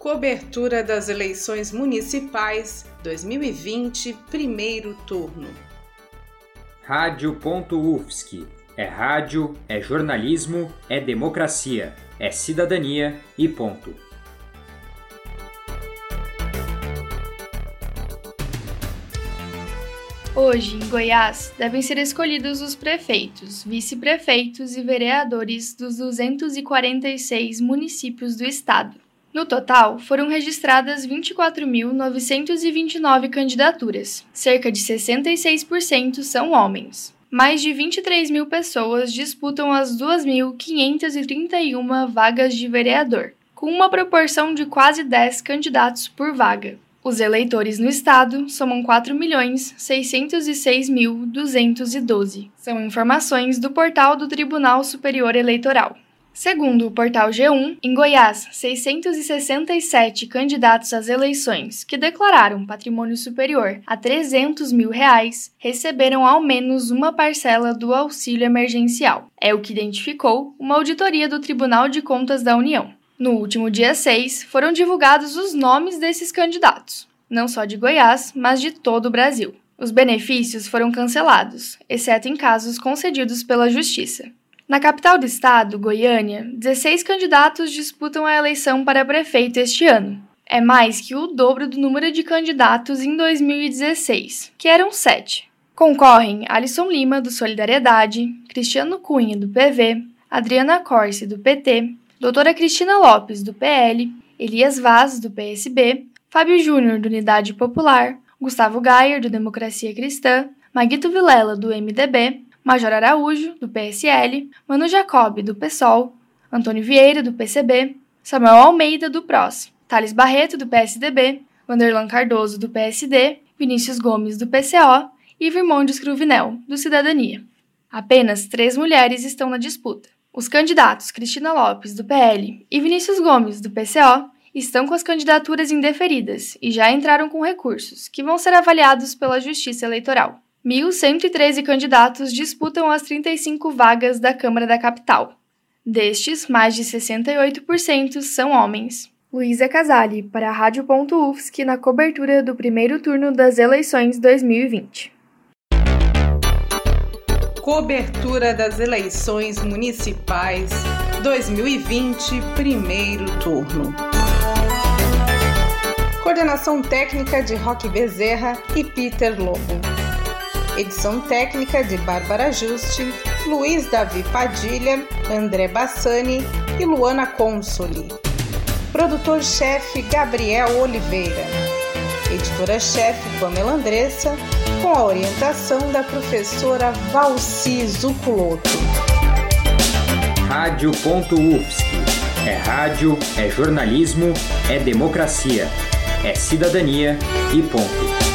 Cobertura das eleições municipais 2020, primeiro turno. Rádio.UFSC. É rádio, é jornalismo, é democracia, é cidadania e ponto. Hoje, em Goiás, devem ser escolhidos os prefeitos, vice-prefeitos e vereadores dos 246 municípios do estado. No total, foram registradas 24.929 candidaturas. Cerca de 66% são homens. Mais de 23 mil pessoas disputam as 2.531 vagas de vereador, com uma proporção de quase 10 candidatos por vaga. Os eleitores no estado somam 4.606.212. São informações do portal do Tribunal Superior Eleitoral. Segundo o portal G1, em Goiás, 667 candidatos às eleições que declararam patrimônio superior a 300 mil reais receberam ao menos uma parcela do auxílio emergencial. É o que identificou uma auditoria do Tribunal de Contas da União. No último dia 6, foram divulgados os nomes desses candidatos, não só de Goiás, mas de todo o Brasil. Os benefícios foram cancelados, exceto em casos concedidos pela Justiça. Na capital do estado, Goiânia, 16 candidatos disputam a eleição para prefeito este ano. É mais que o dobro do número de candidatos em 2016, que eram 7. Concorrem Alisson Lima, do Solidariedade, Cristiano Cunha, do PV, Adriana Corse, do PT, doutora Cristina Lopes, do PL, Elias Vaz, do PSB, Fábio Júnior, do Unidade Popular, Gustavo Gayer, do Democracia Cristã, Maguito Vilela, do MDB, Major Araújo, do PSL, Mano Jacob, do PSOL, Antônio Vieira, do PCB, Samuel Almeida, do PROS, Thales Barreto, do PSDB, Vanderlan Cardoso, do PSD, Vinícius Gomes, do PCO e Virmondes Cruvinel, do Cidadania. Apenas três mulheres estão na disputa. Os candidatos Cristina Lopes, do PL, e Vinícius Gomes, do PCO, estão com as candidaturas indeferidas e já entraram com recursos, que vão ser avaliados pela Justiça Eleitoral. 1.113 candidatos disputam as 35 vagas da Câmara da Capital. Destes, mais de 68% são homens. Luísa Casali, para a Rádio.UFSC, na cobertura do primeiro turno das eleições 2020. Cobertura das eleições municipais 2020, primeiro turno. Coordenação técnica de Roque Bezerra e Peter Lobo. Edição técnica de Bárbara Juste, Luiz Davi Padilha, André Bassani e Luana Consoli. Produtor-chefe Gabriel Oliveira. Editora-chefe Pamela Andressa com a orientação da professora Valci Zuculoto. Rádio.UFSC. É rádio, é jornalismo, é democracia, é cidadania e ponto.